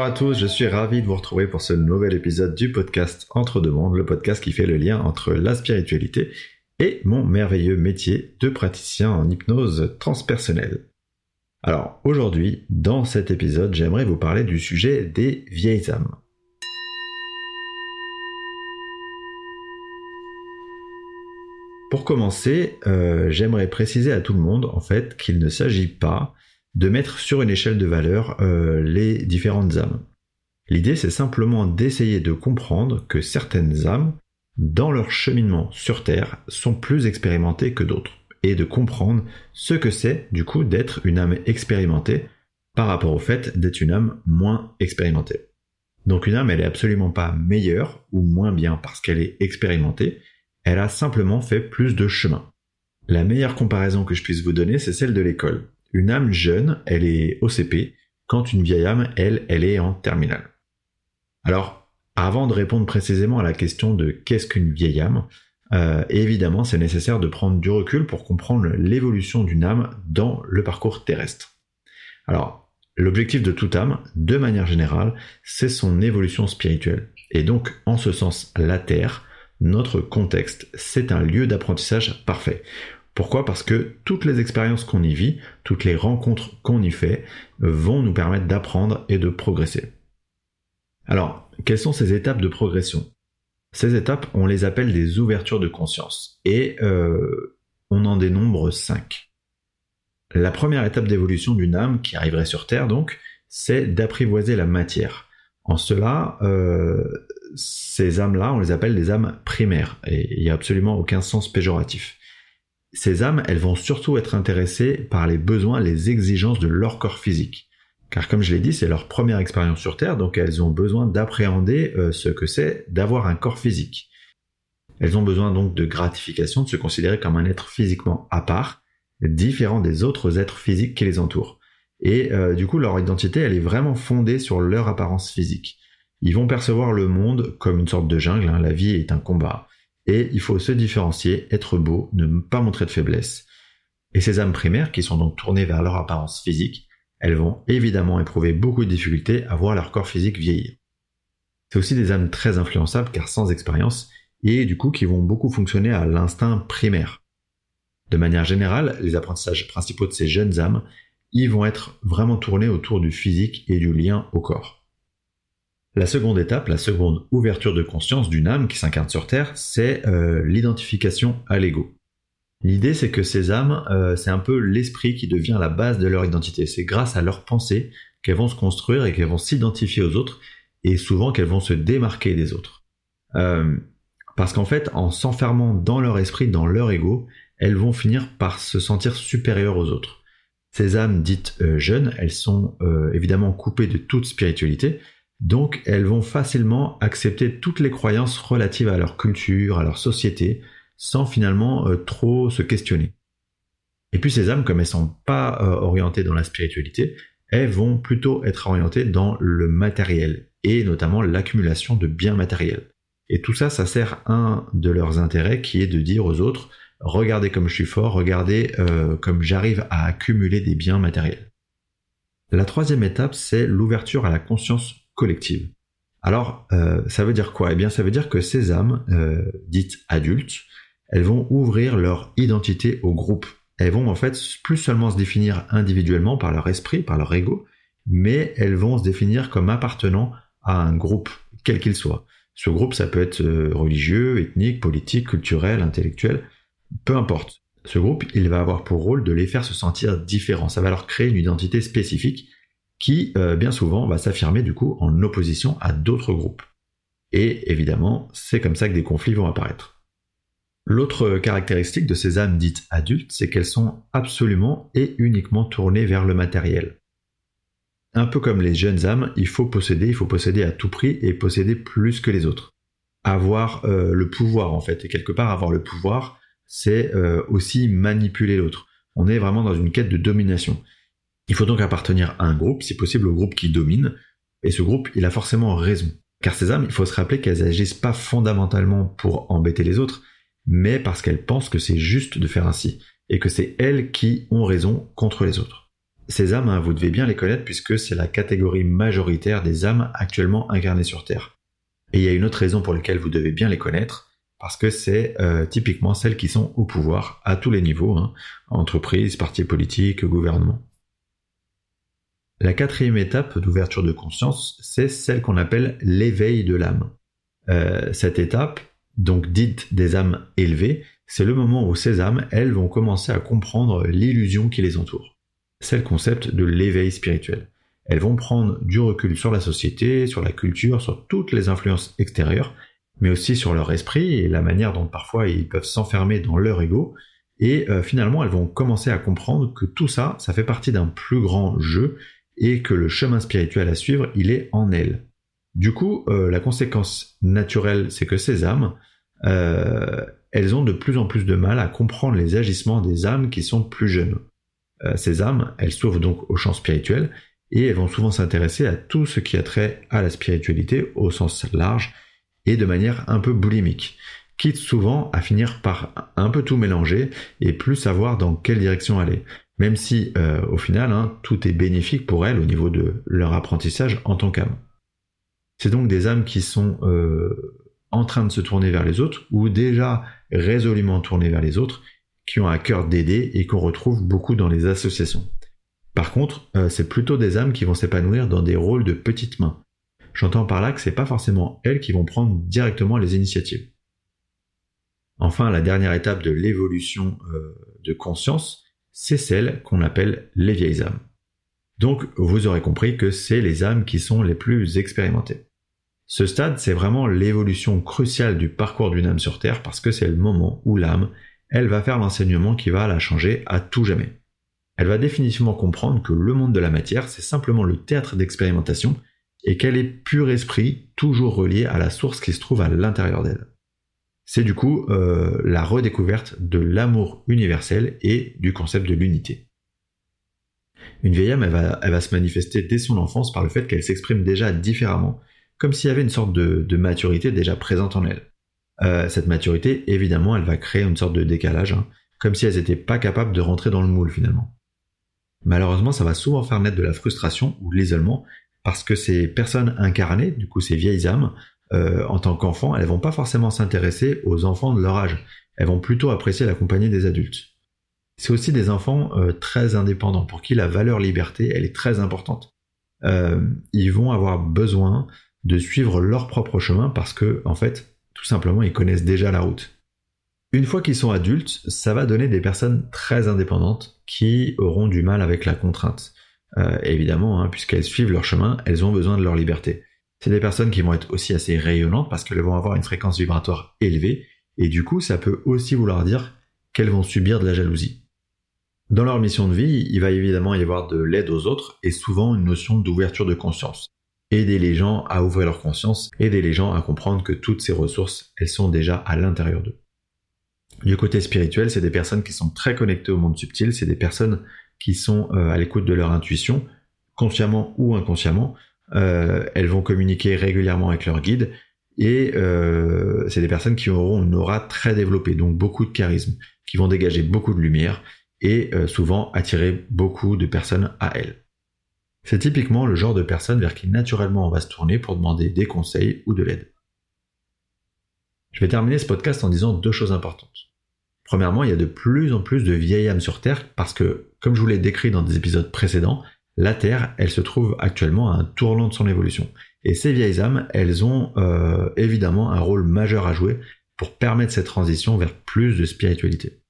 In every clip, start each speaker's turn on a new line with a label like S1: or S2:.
S1: Bonjour à tous, je suis ravi de vous retrouver pour ce nouvel épisode du podcast Entre deux mondes, le podcast qui fait le lien entre la spiritualité et mon merveilleux métier de praticien en hypnose transpersonnelle. Alors aujourd'hui, dans cet épisode, j'aimerais vous parler du sujet des vieilles âmes. Pour commencer, euh, j'aimerais préciser à tout le monde en fait qu'il ne s'agit pas de mettre sur une échelle de valeur euh, les différentes âmes. L'idée c'est simplement d'essayer de comprendre que certaines âmes, dans leur cheminement sur Terre, sont plus expérimentées que d'autres, et de comprendre ce que c'est du coup d'être une âme expérimentée par rapport au fait d'être une âme moins expérimentée. Donc une âme elle est absolument pas meilleure ou moins bien parce qu'elle est expérimentée, elle a simplement fait plus de chemin. La meilleure comparaison que je puisse vous donner, c'est celle de l'école. Une âme jeune, elle est au CP, quand une vieille âme, elle, elle est en terminale. Alors, avant de répondre précisément à la question de qu'est-ce qu'une vieille âme, euh, évidemment, c'est nécessaire de prendre du recul pour comprendre l'évolution d'une âme dans le parcours terrestre. Alors, l'objectif de toute âme, de manière générale, c'est son évolution spirituelle. Et donc, en ce sens, la Terre, notre contexte, c'est un lieu d'apprentissage parfait. Pourquoi? Parce que toutes les expériences qu'on y vit, toutes les rencontres qu'on y fait, vont nous permettre d'apprendre et de progresser. Alors, quelles sont ces étapes de progression? Ces étapes, on les appelle des ouvertures de conscience, et euh, on en dénombre cinq. La première étape d'évolution d'une âme qui arriverait sur Terre, donc, c'est d'apprivoiser la matière. En cela, euh, ces âmes-là, on les appelle des âmes primaires, et il n'y a absolument aucun sens péjoratif. Ces âmes, elles vont surtout être intéressées par les besoins, les exigences de leur corps physique. Car comme je l'ai dit, c'est leur première expérience sur Terre, donc elles ont besoin d'appréhender euh, ce que c'est d'avoir un corps physique. Elles ont besoin donc de gratification, de se considérer comme un être physiquement à part, différent des autres êtres physiques qui les entourent. Et euh, du coup, leur identité, elle est vraiment fondée sur leur apparence physique. Ils vont percevoir le monde comme une sorte de jungle, hein. la vie est un combat, et il faut se différencier, être beau, ne pas montrer de faiblesse. Et ces âmes primaires, qui sont donc tournées vers leur apparence physique, elles vont évidemment éprouver beaucoup de difficultés à voir leur corps physique vieillir. C'est aussi des âmes très influençables car sans expérience, et du coup qui vont beaucoup fonctionner à l'instinct primaire. De manière générale, les apprentissages principaux de ces jeunes âmes, ils vont être vraiment tournés autour du physique et du lien au corps. La seconde étape, la seconde ouverture de conscience d'une âme qui s'incarne sur Terre, c'est euh, l'identification à l'ego. L'idée, c'est que ces âmes, euh, c'est un peu l'esprit qui devient la base de leur identité. C'est grâce à leur pensée qu'elles vont se construire et qu'elles vont s'identifier aux autres, et souvent qu'elles vont se démarquer des autres. Euh, parce qu'en fait, en s'enfermant dans leur esprit, dans leur ego, elles vont finir par se sentir supérieures aux autres. Ces âmes dites jeunes, elles sont évidemment coupées de toute spiritualité, donc elles vont facilement accepter toutes les croyances relatives à leur culture, à leur société, sans finalement euh, trop se questionner. Et puis ces âmes, comme elles sont pas euh, orientées dans la spiritualité, elles vont plutôt être orientées dans le matériel, et notamment l'accumulation de biens matériels. Et tout ça, ça sert un de leurs intérêts qui est de dire aux autres, regardez comme je suis fort, regardez euh, comme j'arrive à accumuler des biens matériels. La troisième étape, c'est l'ouverture à la conscience collective. Alors, euh, ça veut dire quoi? Eh bien, ça veut dire que ces âmes, euh, dites adultes, elles vont ouvrir leur identité au groupe. Elles vont en fait plus seulement se définir individuellement par leur esprit, par leur ego, mais elles vont se définir comme appartenant à un groupe, quel qu'il soit. Ce groupe, ça peut être euh, religieux, ethnique, politique, culturel, intellectuel, peu importe. Ce groupe, il va avoir pour rôle de les faire se sentir différents. Ça va leur créer une identité spécifique qui euh, bien souvent va s'affirmer du coup en opposition à d'autres groupes. Et évidemment, c'est comme ça que des conflits vont apparaître. L'autre caractéristique de ces âmes dites adultes, c'est qu'elles sont absolument et uniquement tournées vers le matériel. Un peu comme les jeunes âmes, il faut posséder, il faut posséder à tout prix et posséder plus que les autres. Avoir euh, le pouvoir en fait, et quelque part avoir le pouvoir, c'est euh, aussi manipuler l'autre. On est vraiment dans une quête de domination. Il faut donc appartenir à un groupe, si possible au groupe qui domine, et ce groupe, il a forcément raison. Car ces âmes, il faut se rappeler qu'elles agissent pas fondamentalement pour embêter les autres, mais parce qu'elles pensent que c'est juste de faire ainsi, et que c'est elles qui ont raison contre les autres. Ces âmes, hein, vous devez bien les connaître puisque c'est la catégorie majoritaire des âmes actuellement incarnées sur Terre. Et il y a une autre raison pour laquelle vous devez bien les connaître, parce que c'est euh, typiquement celles qui sont au pouvoir à tous les niveaux, hein, entreprises, partis politiques, gouvernement. La quatrième étape d'ouverture de conscience, c'est celle qu'on appelle l'éveil de l'âme. Euh, cette étape, donc dite des âmes élevées, c'est le moment où ces âmes, elles, vont commencer à comprendre l'illusion qui les entoure. C'est le concept de l'éveil spirituel. Elles vont prendre du recul sur la société, sur la culture, sur toutes les influences extérieures, mais aussi sur leur esprit et la manière dont parfois ils peuvent s'enfermer dans leur ego. Et euh, finalement, elles vont commencer à comprendre que tout ça, ça fait partie d'un plus grand jeu et que le chemin spirituel à suivre, il est en elles. Du coup, euh, la conséquence naturelle, c'est que ces âmes, euh, elles ont de plus en plus de mal à comprendre les agissements des âmes qui sont plus jeunes. Euh, ces âmes, elles s'ouvrent donc au champ spirituel et elles vont souvent s'intéresser à tout ce qui a trait à la spiritualité au sens large et de manière un peu boulimique, quitte souvent à finir par un peu tout mélanger et plus savoir dans quelle direction aller, même si euh, au final hein, tout est bénéfique pour elles au niveau de leur apprentissage en tant qu'âme. C'est donc des âmes qui sont euh, en train de se tourner vers les autres ou déjà résolument tournées vers les autres, qui ont à cœur d'aider et qu'on retrouve beaucoup dans les associations. Par contre, euh, c'est plutôt des âmes qui vont s'épanouir dans des rôles de petites mains. J'entends par là que c'est pas forcément elles qui vont prendre directement les initiatives. Enfin, la dernière étape de l'évolution de conscience, c'est celle qu'on appelle les vieilles âmes. Donc, vous aurez compris que c'est les âmes qui sont les plus expérimentées. Ce stade, c'est vraiment l'évolution cruciale du parcours d'une âme sur Terre parce que c'est le moment où l'âme, elle va faire l'enseignement qui va la changer à tout jamais. Elle va définitivement comprendre que le monde de la matière, c'est simplement le théâtre d'expérimentation et qu'elle est pur esprit, toujours relié à la source qui se trouve à l'intérieur d'elle. C'est du coup euh, la redécouverte de l'amour universel et du concept de l'unité. Une vieille âme, elle va, elle se manifester dès son enfance par le fait qu'elle s'exprime déjà différemment comme s'il y avait une sorte de, maturité déjà présente en elles. Euh, cette maturité, évidemment, elle va créer une sorte de décalage, hein, comme si elles n'étaient pas capables de rentrer dans le moule finalement. Malheureusement, ça va souvent faire naître de la frustration ou de l'isolement, parce que ces personnes incarnées, du coup ces vieilles âmes, euh, en tant qu'enfants, elles vont pas forcément s'intéresser aux enfants de leur âge. Elles vont plutôt apprécier la compagnie des adultes. C'est aussi des enfants euh, très indépendants, pour qui la valeur liberté, est très importante. ils vont avoir besoin de suivre leur propre chemin parce que, en fait, tout simplement, ils connaissent déjà la route. Une fois qu'ils sont adultes, ça va donner des personnes très indépendantes qui auront du mal avec la contrainte. Euh, évidemment, hein, puisqu'elles suivent leur chemin, elles ont besoin de leur liberté. C'est des personnes qui vont être aussi assez rayonnantes parce qu'elles vont avoir une fréquence vibratoire élevée, et du coup, ça peut aussi vouloir dire qu'elles vont subir de la jalousie. Dans leur mission de vie, il va évidemment y avoir de l'aide aux autres et souvent une notion d'ouverture de conscience aider les gens à ouvrir leur conscience, aider les gens à comprendre que toutes ces ressources, elles sont déjà à l'intérieur d'eux. Du côté spirituel, c'est des personnes qui sont très connectées au monde subtil, c'est des personnes qui sont euh, à l'écoute de leur intuition, consciemment ou inconsciemment. Euh, elles vont communiquer régulièrement avec leur guide et euh, c'est des personnes qui auront une aura très développée, donc beaucoup de charisme, qui vont dégager beaucoup de lumière et souvent attirer beaucoup de personnes à elles. C'est typiquement le genre de personne vers qui naturellement on va se tourner pour demander des conseils ou de l'aide. Je vais terminer ce podcast en disant deux choses importantes. Premièrement, il y a de plus en plus de vieilles âmes sur Terre parce que, comme je vous l'ai décrit dans des épisodes précédents, la Terre, elle se trouve actuellement à un tournant de son évolution. Et ces vieilles âmes, elles ont euh, évidemment un rôle majeur à jouer pour permettre cette transition vers plus de spiritualité.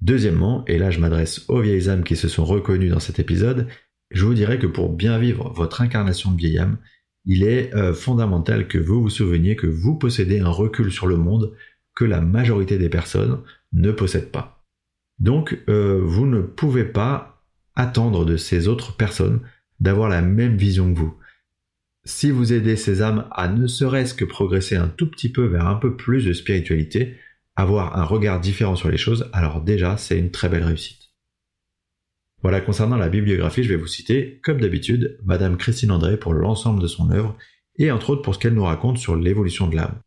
S1: Deuxièmement, et là je m'adresse aux vieilles âmes qui se sont reconnues dans cet épisode, je vous dirais que pour bien vivre votre incarnation de vieille âme, il est euh, fondamental que vous vous souveniez que vous possédez un recul sur le monde que la majorité des personnes ne possèdent pas. Donc, euh, vous ne pouvez pas attendre de ces autres personnes d'avoir la même vision que vous. Si vous aidez ces âmes à ne serait-ce que progresser un tout petit peu vers un peu plus de spiritualité, avoir un regard différent sur les choses, alors déjà c'est une très belle réussite. Voilà, concernant la bibliographie, je vais vous citer, comme d'habitude, Madame Christine André pour l'ensemble de son œuvre, et entre autres pour ce qu'elle nous raconte sur l'évolution de l'âme.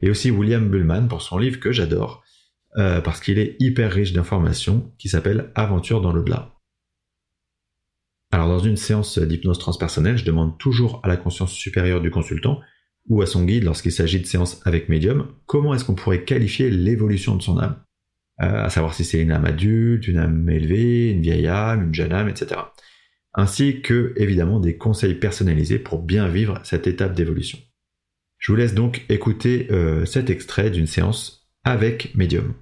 S1: Et aussi William Bullman pour son livre que j'adore, euh, parce qu'il est hyper riche d'informations, qui s'appelle Aventure dans l'au-delà. Alors dans une séance d'hypnose transpersonnelle, je demande toujours à la conscience supérieure du consultant ou à son guide lorsqu'il s'agit de séances avec médium, comment est-ce qu'on pourrait qualifier l'évolution de son âme? Euh, À savoir si c'est une âme adulte, une âme élevée, une vieille âme, une jeune âme, etc. Ainsi que évidemment des conseils personnalisés pour bien vivre cette étape d'évolution. Je vous laisse donc écouter euh, cet extrait d'une séance avec médium.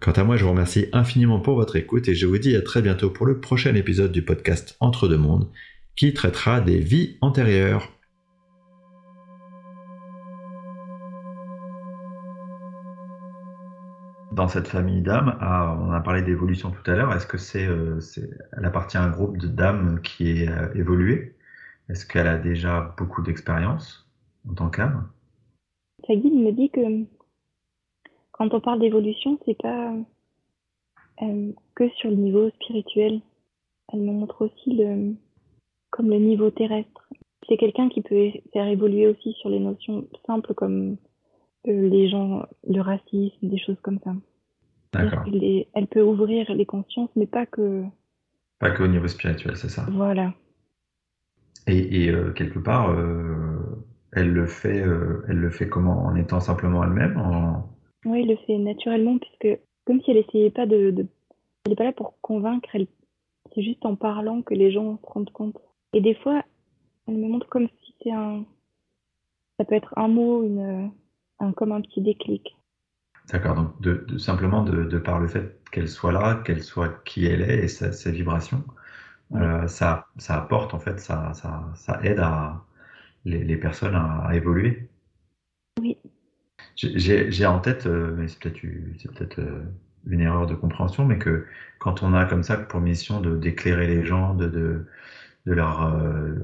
S1: Quant à moi, je vous remercie infiniment pour votre écoute et je vous dis à très bientôt pour le prochain épisode du podcast Entre deux mondes qui traitera des vies antérieures. Dans cette famille d'âmes, ah, on a parlé d'évolution tout à l'heure, est-ce que c'est, euh, elle appartient à un groupe de dames qui est euh, évolué? Est-ce qu'elle a déjà beaucoup d'expérience en tant qu'âme?
S2: Sa guide me dit que quand on parle d'évolution, c'est pas euh, que sur le niveau spirituel. Elle me montre aussi le, comme le niveau terrestre. C'est quelqu'un qui peut faire évoluer aussi sur les notions simples comme euh, les gens, le racisme, des choses comme ça.
S1: D'accord.
S2: Elle, peut ouvrir les consciences, mais pas que.
S1: Pas que au niveau spirituel, c'est ça.
S2: Voilà.
S1: Et, euh, quelque part, elle le fait, elle le fait comment? En étant simplement elle-même, en,
S2: oui, il le fait naturellement, puisque comme si elle essayait pas de, Elle n'est pas là pour convaincre, elle... c'est juste en parlant que les gens se rendent compte. Et des fois, elle me montre comme si c'est un. Ça peut être un mot, une, un, comme un petit déclic.
S1: D'accord, donc de, simplement de, par le fait qu'elle soit là, qu'elle soit qui elle est et ses vibrations, euh, ça, ça apporte en fait, ça, ça, ça aide à les, les personnes à évoluer. J'ai en tête, euh, mais c'est peut-être peut euh, une erreur de compréhension, mais que quand on a comme ça pour mission d'éclairer les gens, de, de, de leur euh,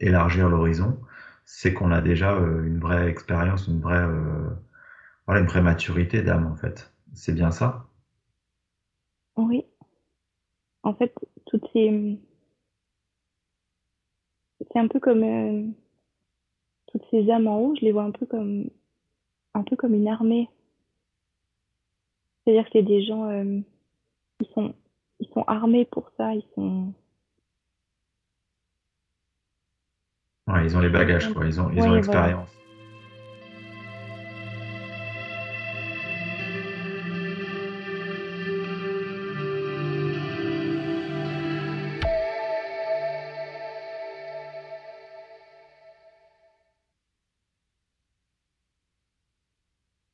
S1: élargir l'horizon, c'est qu'on a déjà une vraie expérience, une vraie, voilà, une vraie maturité d'âme en fait. C'est bien ça?
S2: Oui. En fait, toutes ces. C'est un peu comme. toutes ces âmes en haut, je les vois un peu comme un peu comme une armée. C'est-à-dire que c'est des gens, euh, ils sont, ils sont armés pour ça, ils sont.
S1: Ouais, ils ont les bagages, quoi. Ils ont, ils ont l'expérience.